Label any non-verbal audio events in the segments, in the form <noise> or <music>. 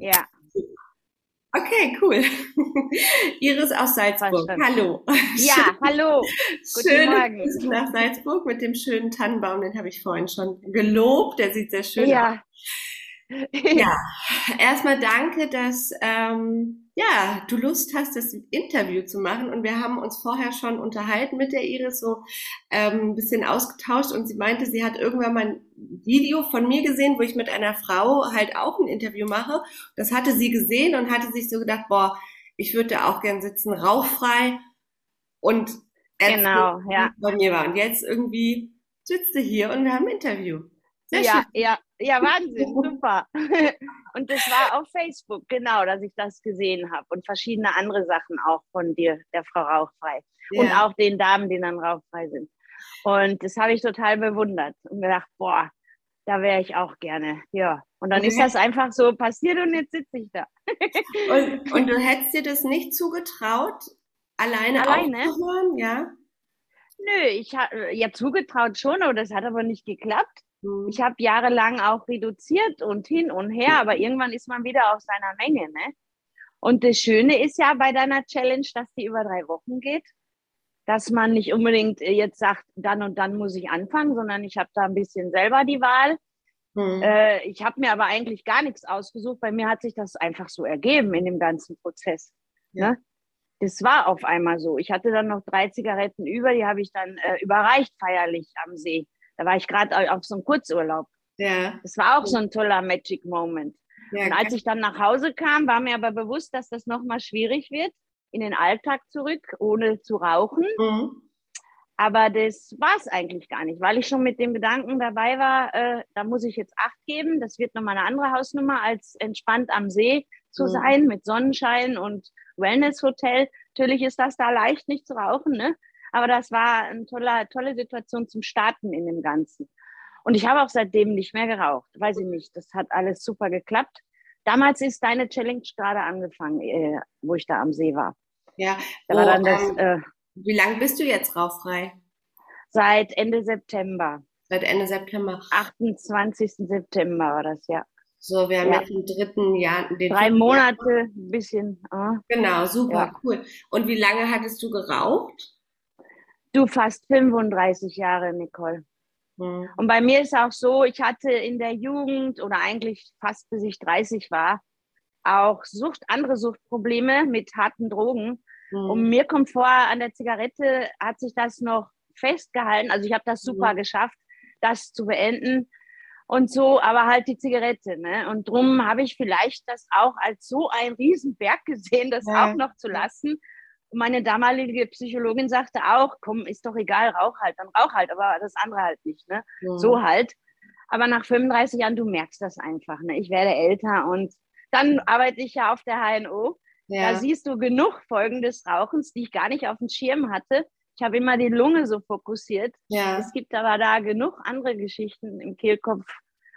Ja. Okay, cool. <laughs> Iris aus Salzburg. Hallo. Ja, hallo. Guten Morgen. nach Salzburg mit dem schönen Tannenbaum, den habe ich vorhin schon gelobt. Der sieht sehr schön ja. aus. Ja, erstmal danke, dass ähm, ja, du Lust hast, das Interview zu machen. Und wir haben uns vorher schon unterhalten mit der Iris, so ähm, ein bisschen ausgetauscht. Und sie meinte, sie hat irgendwann mal ein Video von mir gesehen, wo ich mit einer Frau halt auch ein Interview mache. Das hatte sie gesehen und hatte sich so gedacht, boah, ich würde da auch gern sitzen, rauchfrei. Und genau, ja. bei mir war. Und jetzt irgendwie sitzt sie hier und wir haben ein Interview. Sehr ja, schön. ja, ja, Wahnsinn, super. <laughs> Und das war auf Facebook, genau, dass ich das gesehen habe und verschiedene andere Sachen auch von dir, der Frau Rauchfrei. Ja. Und auch den Damen, die dann rauchfrei sind. Und das habe ich total bewundert und gedacht, boah, da wäre ich auch gerne. Ja. Und dann okay. ist das einfach so passiert und jetzt sitze ich da. <laughs> und, und, du hättest dir das nicht zugetraut, alleine, alleine? aufzuhören, ja? Nö, ich habe ja zugetraut schon, aber das hat aber nicht geklappt. Ich habe jahrelang auch reduziert und hin und her, aber irgendwann ist man wieder auf seiner Menge. Ne? Und das Schöne ist ja bei deiner Challenge, dass die über drei Wochen geht, dass man nicht unbedingt jetzt sagt, dann und dann muss ich anfangen, sondern ich habe da ein bisschen selber die Wahl. Mhm. Äh, ich habe mir aber eigentlich gar nichts ausgesucht. Bei mir hat sich das einfach so ergeben in dem ganzen Prozess. Ja. Ne? Das war auf einmal so. Ich hatte dann noch drei Zigaretten über, die habe ich dann äh, überreicht feierlich am See. Da war ich gerade auf so einem Kurzurlaub. Ja. Das war auch so ein toller Magic Moment. Ja, und als ich dann nach Hause kam, war mir aber bewusst, dass das nochmal schwierig wird, in den Alltag zurück, ohne zu rauchen. Mhm. Aber das war es eigentlich gar nicht, weil ich schon mit dem Gedanken dabei war, äh, da muss ich jetzt Acht geben. Das wird nochmal eine andere Hausnummer, als entspannt am See zu mhm. sein mit Sonnenschein und Wellness-Hotel. Natürlich ist das da leicht nicht zu rauchen, ne? Aber das war eine tolle, tolle Situation zum Starten in dem Ganzen. Und ich habe auch seitdem nicht mehr geraucht. Weiß ich nicht. Das hat alles super geklappt. Damals ist deine Challenge gerade angefangen, äh, wo ich da am See war. Ja. Da war oh, dann das, ähm, äh, wie lange bist du jetzt rauchfrei? Seit Ende September. Seit Ende September. 28. September war das, ja. So, wir haben ja. jetzt im dritten Jahr. Den Drei Monate, ein bisschen. Oh. Genau, super, ja. cool. Und wie lange hattest du geraucht? Du fast 35 Jahre, Nicole. Mhm. Und bei mir ist auch so, ich hatte in der Jugend oder eigentlich fast bis ich 30 war, auch Sucht, andere Suchtprobleme mit harten Drogen. Mhm. Und mir kommt vor, an der Zigarette hat sich das noch festgehalten. Also ich habe das super mhm. geschafft, das zu beenden und so, aber halt die Zigarette. Ne? Und drum habe ich vielleicht das auch als so ein Riesenberg gesehen, das ja. auch noch zu lassen. Und meine damalige Psychologin sagte auch, komm, ist doch egal, rauch halt, dann rauch halt, aber das andere halt nicht, ne? Mhm. So halt. Aber nach 35 Jahren, du merkst das einfach, ne? Ich werde älter und dann arbeite ich ja auf der HNO. Ja. Da siehst du genug Folgen des Rauchens, die ich gar nicht auf dem Schirm hatte. Ich habe immer die Lunge so fokussiert. Ja. Es gibt aber da genug andere Geschichten im Kehlkopf,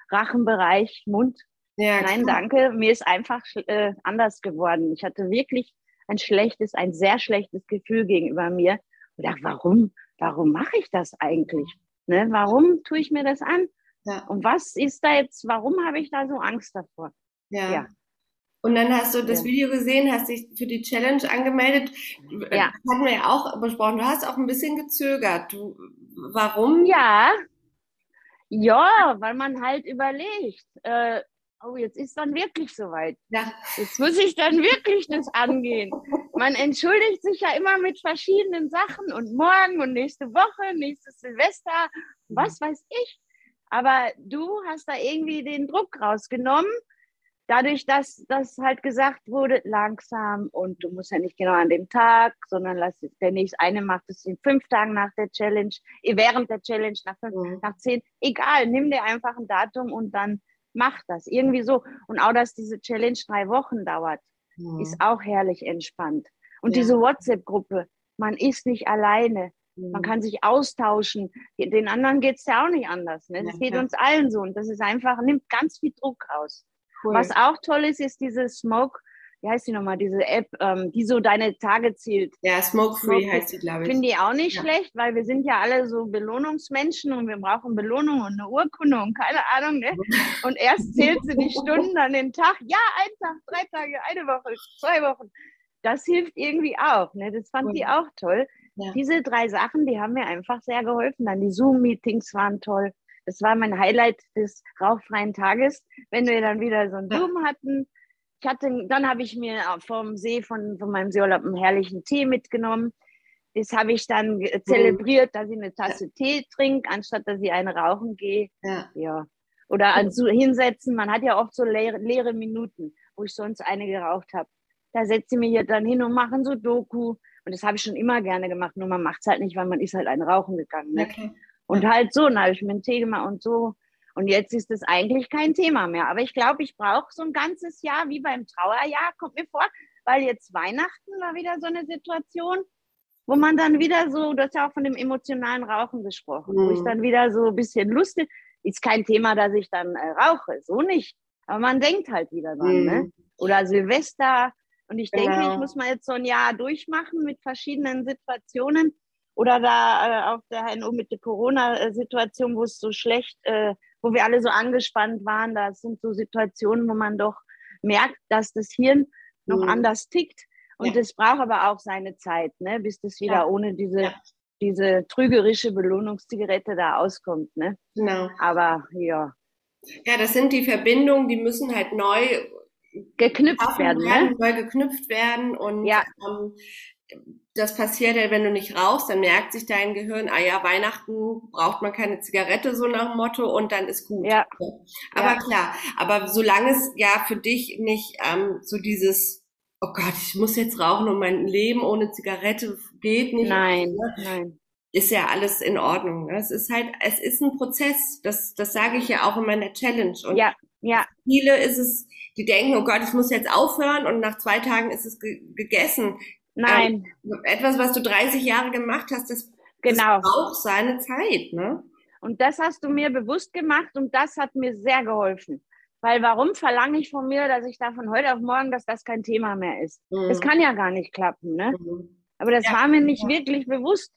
Rachenbereich, Mund. Ja, Nein, danke. Mir ist einfach äh, anders geworden. Ich hatte wirklich ein schlechtes, ein sehr schlechtes Gefühl gegenüber mir. Und dachte, warum, warum mache ich das eigentlich? Ne? Warum tue ich mir das an? Ja. Und was ist da jetzt, warum habe ich da so Angst davor? Ja. ja. Und dann hast du das ja. Video gesehen, hast dich für die Challenge angemeldet. Ja. Das hatten wir ja auch besprochen. Du hast auch ein bisschen gezögert. Du, warum? Ja. Ja, weil man halt überlegt, äh, oh, jetzt ist dann wirklich soweit. Ja. Jetzt muss ich dann wirklich das angehen. Man entschuldigt sich ja immer mit verschiedenen Sachen und morgen und nächste Woche, nächstes Silvester, was weiß ich. Aber du hast da irgendwie den Druck rausgenommen, dadurch, dass das halt gesagt wurde, langsam und du musst ja nicht genau an dem Tag, sondern lass der nächste eine macht es in fünf Tagen nach der Challenge, während der Challenge nach fünf, mhm. nach zehn, egal, nimm dir einfach ein Datum und dann mach das. Irgendwie so. Und auch, dass diese Challenge drei Wochen dauert, mhm. ist auch herrlich entspannt. Und ja. diese WhatsApp-Gruppe, man ist nicht alleine. Mhm. Man kann sich austauschen. Den anderen geht es ja auch nicht anders. Ne? Das ja, geht ja. uns allen so. Und das ist einfach, nimmt ganz viel Druck raus. Cool. Was auch toll ist, ist diese Smoke wie heißt die nochmal, diese App, ähm, die so deine Tage zählt. Ja, Smoke Free Smoke heißt die, glaube ich. Finde ich auch nicht ja. schlecht, weil wir sind ja alle so Belohnungsmenschen und wir brauchen Belohnung und eine Urkunde und keine Ahnung. Ne? <laughs> Und erst zählt sie die Stunden an den Tag. Ja, ein Tag, drei Tage, eine Woche, zwei Wochen. Das hilft irgendwie auch. Ne? Das fand ich auch toll. Ja. Diese drei Sachen, die haben mir einfach sehr geholfen. Dann die Zoom-Meetings waren toll. Das war mein Highlight des rauchfreien Tages, wenn wir dann wieder so ein Zoom hatten ich hatte, dann habe ich mir vom See von, von meinem Seeurlaub einen herrlichen Tee mitgenommen. Das habe ich dann mhm. zelebriert, dass ich eine Tasse Tee trinke, anstatt dass ich eine rauchen gehe. Ja. ja. Oder also hinsetzen. Man hat ja oft so leere, leere Minuten, wo ich sonst eine geraucht habe. Da setze ich mich hier dann hin und mache so Doku. Und das habe ich schon immer gerne gemacht. Nur man macht es halt nicht, weil man ist halt eine rauchen gegangen. Ne? Okay. Und halt so, dann habe ich mir einen Tee gemacht und so. Und jetzt ist es eigentlich kein Thema mehr. Aber ich glaube, ich brauche so ein ganzes Jahr, wie beim Trauerjahr, kommt mir vor, weil jetzt Weihnachten war wieder so eine Situation, wo man dann wieder so, du hast ja auch von dem emotionalen Rauchen gesprochen, mhm. wo ich mhm. dann wieder so ein bisschen lustig, ist kein Thema, dass ich dann äh, rauche, so nicht. Aber man denkt halt wieder dran, ne? mhm. ne? Oder Silvester. Und ich denke, genau. ich muss mal jetzt so ein Jahr durchmachen mit verschiedenen Situationen. Oder da äh, auf der HNO mit der Corona-Situation, wo es so schlecht äh, wo wir alle so angespannt waren. Das sind so Situationen, wo man doch merkt, dass das Hirn noch mhm. anders tickt. Und ja. braucht aber auch seine Zeit, ne, bis das wieder ja. ohne diese, ja. diese trügerische Belohnungszigarette da auskommt. Ne? Genau. Aber ja. Ja, das sind die Verbindungen, die müssen halt neu geknüpft werden, werden ne? neu geknüpft werden und ja. ähm, das passiert ja, wenn du nicht rauchst, dann merkt sich dein Gehirn, ah ja, Weihnachten braucht man keine Zigarette, so nach dem Motto, und dann ist gut. Ja. Aber ja. klar, aber solange es ja für dich nicht ähm, so dieses, oh Gott, ich muss jetzt rauchen und mein Leben ohne Zigarette geht nicht. Nein, ne? nein. Ist ja alles in Ordnung. Ne? Es ist halt, es ist ein Prozess. Das, das sage ich ja auch in meiner Challenge. Und ja, ja. Viele ist es, die denken, oh Gott, ich muss jetzt aufhören und nach zwei Tagen ist es ge gegessen. Nein. Ähm, etwas, was du 30 Jahre gemacht hast, das, genau. das braucht seine Zeit, ne? Und das hast du mir bewusst gemacht und das hat mir sehr geholfen. Weil warum verlange ich von mir, dass ich da von heute auf morgen, dass das kein Thema mehr ist? Mhm. Das kann ja gar nicht klappen, ne? Mhm. Aber das ja. war mir nicht wirklich bewusst.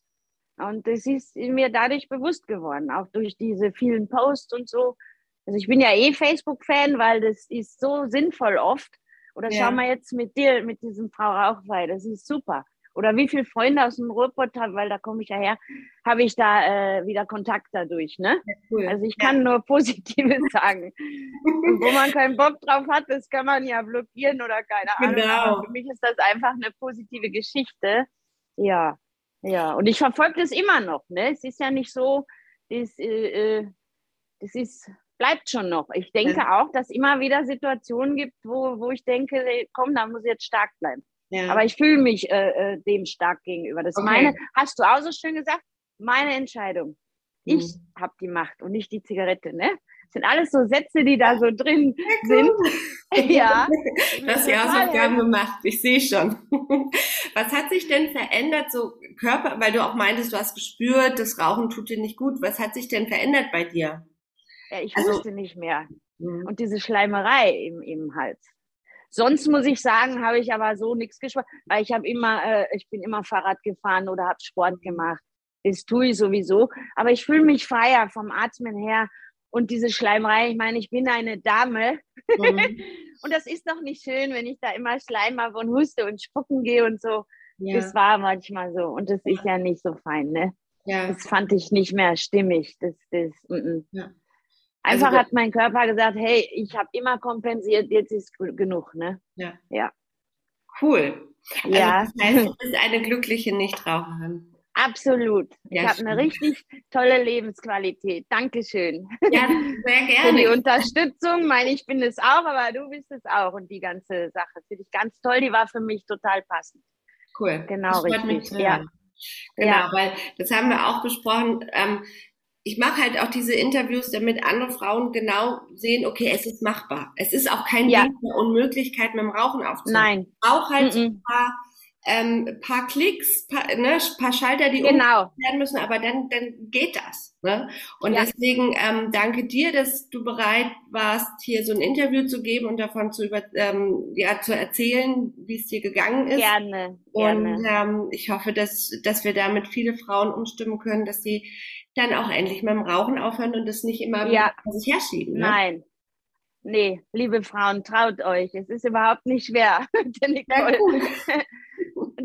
Und das ist mir dadurch bewusst geworden, auch durch diese vielen Posts und so. Also ich bin ja eh Facebook-Fan, weil das ist so sinnvoll oft. Oder ja. schau mal jetzt mit dir, mit diesem Frau Rauchweih, das ist super. Oder wie viele Freunde aus dem Ruhrpott haben, weil da komme ich ja her, habe ich da äh, wieder Kontakt dadurch. Ne? Ja, cool. Also ich kann ja. nur Positives <laughs> sagen. Und wo man keinen Bock drauf hat, das kann man ja blockieren oder keine Ahnung. Genau. für mich ist das einfach eine positive Geschichte. Ja, ja. Und ich verfolge das immer noch. Ne? Es ist ja nicht so, das, äh, äh das ist bleibt schon noch. Ich denke ja. auch, dass immer wieder Situationen gibt, wo, wo ich denke, komm, da muss ich jetzt stark bleiben. Ja. Aber ich fühle mich äh, äh, dem stark gegenüber. Das okay. meine, hast du auch so schön gesagt, meine Entscheidung. Ich mhm. habe die Macht und nicht die Zigarette, ne? Das sind alles so Sätze, die da so drin sind. <laughs> <laughs> ja. Du hast die Hausaufgaben gemacht, ich sehe schon. <laughs> Was hat sich denn verändert, so Körper, weil du auch meintest, du hast gespürt, das Rauchen tut dir nicht gut. Was hat sich denn verändert bei dir? Ich also, wusste nicht mehr. Mhm. Und diese Schleimerei im, im Hals. Sonst muss ich sagen, habe ich aber so nichts gesprochen, weil ich habe immer, äh, ich bin immer Fahrrad gefahren oder habe Sport mhm. gemacht. Das tue ich sowieso. Aber ich fühle mich freier vom Atmen her. Und diese Schleimerei, ich meine, ich bin eine Dame. Mhm. <laughs> und das ist doch nicht schön, wenn ich da immer Schleim habe und huste und spucken gehe und so. Ja. Das war manchmal so. Und das ist ja nicht so fein, ne? Ja. Das fand ich nicht mehr stimmig. Das, das, m -m. Ja. Einfach also, hat mein Körper gesagt, hey, ich habe immer kompensiert, jetzt ist genug, ne? Ja. Ja. Cool. Also ja. Das heißt, du bist eine glückliche Nichtraucherin. Absolut. Ja, ich habe eine richtig tolle Lebensqualität. Dankeschön. Ja, <laughs> sehr gerne. Für die Unterstützung. Meine, ich bin es auch, aber du bist es auch. Und die ganze Sache finde ich ganz toll. Die war für mich total passend. Cool. Genau, richtig. Ja. Genau, ja. weil das haben wir auch besprochen. Ähm, ich mache halt auch diese Interviews, damit andere Frauen genau sehen, okay, es ist machbar. Es ist auch kein ja. Ding der Unmöglichkeit, mit dem Rauchen aufzuhören. Nein. Auch halt mm -mm. ein paar ähm, paar Klicks, paar, ne, paar Schalter, die genau. werden müssen, aber dann, dann geht das. Ne? Und ja. deswegen ähm, danke dir, dass du bereit warst, hier so ein Interview zu geben und davon zu über, ähm, ja, zu erzählen, wie es dir gegangen ist. Gerne. Und ähm, ich hoffe, dass, dass wir damit viele Frauen umstimmen können, dass sie dann auch endlich mit dem Rauchen aufhören und das nicht immer ja. sich herschieben. Ne? Nein, Nee, liebe Frauen, traut euch. Es ist überhaupt nicht schwer. <laughs> <laughs> Und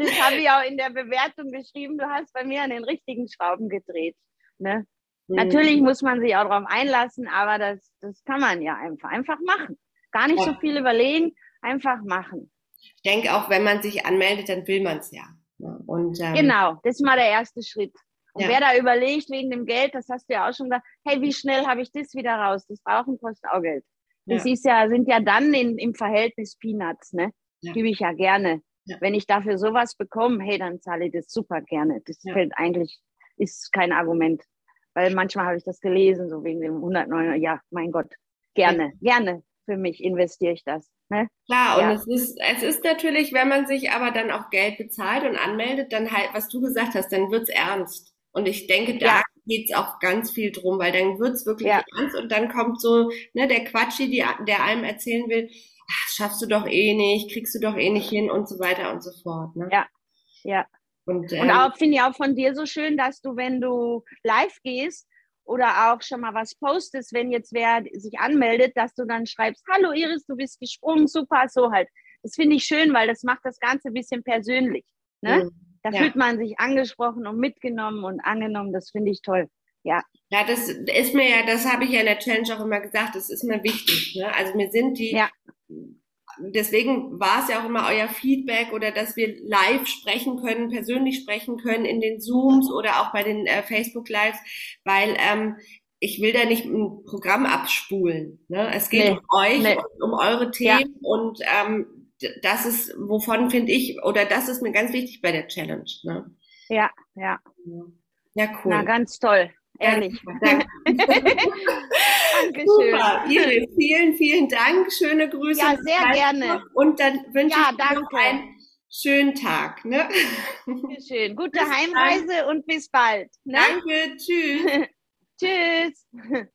das habe ich auch in der Bewertung geschrieben. Du hast bei mir an den richtigen Schrauben gedreht. Ne? Mhm. Natürlich muss man sich auch darauf einlassen, aber das, das kann man ja einfach, einfach machen. Gar nicht ja. so viel überlegen, einfach machen. Ich denke auch, wenn man sich anmeldet, dann will man es ja. Ne? Und, ähm, genau, das ist mal der erste Schritt. Und ja. wer da überlegt wegen dem Geld, das hast du ja auch schon gesagt, hey, wie schnell habe ich das wieder raus? Das Brauchen kostet auch Geld. Das ja. ist ja, sind ja dann in, im Verhältnis Peanuts, ne? Ja. Gebe ich ja gerne. Ja. Wenn ich dafür sowas bekomme, hey, dann zahle ich das super gerne. Das fällt eigentlich, ist kein Argument. Weil manchmal habe ich das gelesen, so wegen dem 109, ja, mein Gott, gerne, gerne für mich investiere ich das. Ne? Klar, und es ist, es ist natürlich, wenn man sich aber dann auch Geld bezahlt und anmeldet, dann halt, was du gesagt hast, dann wird's ernst. Und ich denke, da ja. geht's auch ganz viel drum, weil dann wird's wirklich ja. ernst und dann kommt so ne, der Quatschi, die, der einem erzählen will, ach, schaffst du doch eh nicht, kriegst du doch eh nicht hin und so weiter und so fort. Ne? Ja, ja. Und, ähm, und auch finde ich auch von dir so schön, dass du, wenn du live gehst oder auch schon mal was postest, wenn jetzt wer sich anmeldet, dass du dann schreibst, hallo Iris, du bist gesprungen, super, so halt. Das finde ich schön, weil das macht das Ganze ein bisschen persönlich. Ne? Mhm. Da ja. fühlt man sich angesprochen und mitgenommen und angenommen. Das finde ich toll. Ja. Ja, das ist mir ja, das habe ich ja in der Challenge auch immer gesagt, das ist mir wichtig. Ne? Also mir sind die, ja. deswegen war es ja auch immer euer Feedback oder dass wir live sprechen können, persönlich sprechen können in den Zooms oder auch bei den äh, Facebook Lives, weil ähm, ich will da nicht ein Programm abspulen. Ne? Es geht nee. um euch nee. und um eure Themen ja. und ähm, das ist, wovon finde ich, oder das ist mir ganz wichtig bei der Challenge. Ne? Ja, ja. Ja, cool. Na, ganz toll. Ehrlich. <laughs> danke. Dankeschön. Super. Iris, vielen, vielen Dank. Schöne Grüße. Ja, sehr gerne. Und dann wünsche ja, ich dir noch einen schönen Tag. Ne? Schön. Gute bis Heimreise dann. und bis bald. Ne? Danke. Tschüss. <laughs> Tschüss.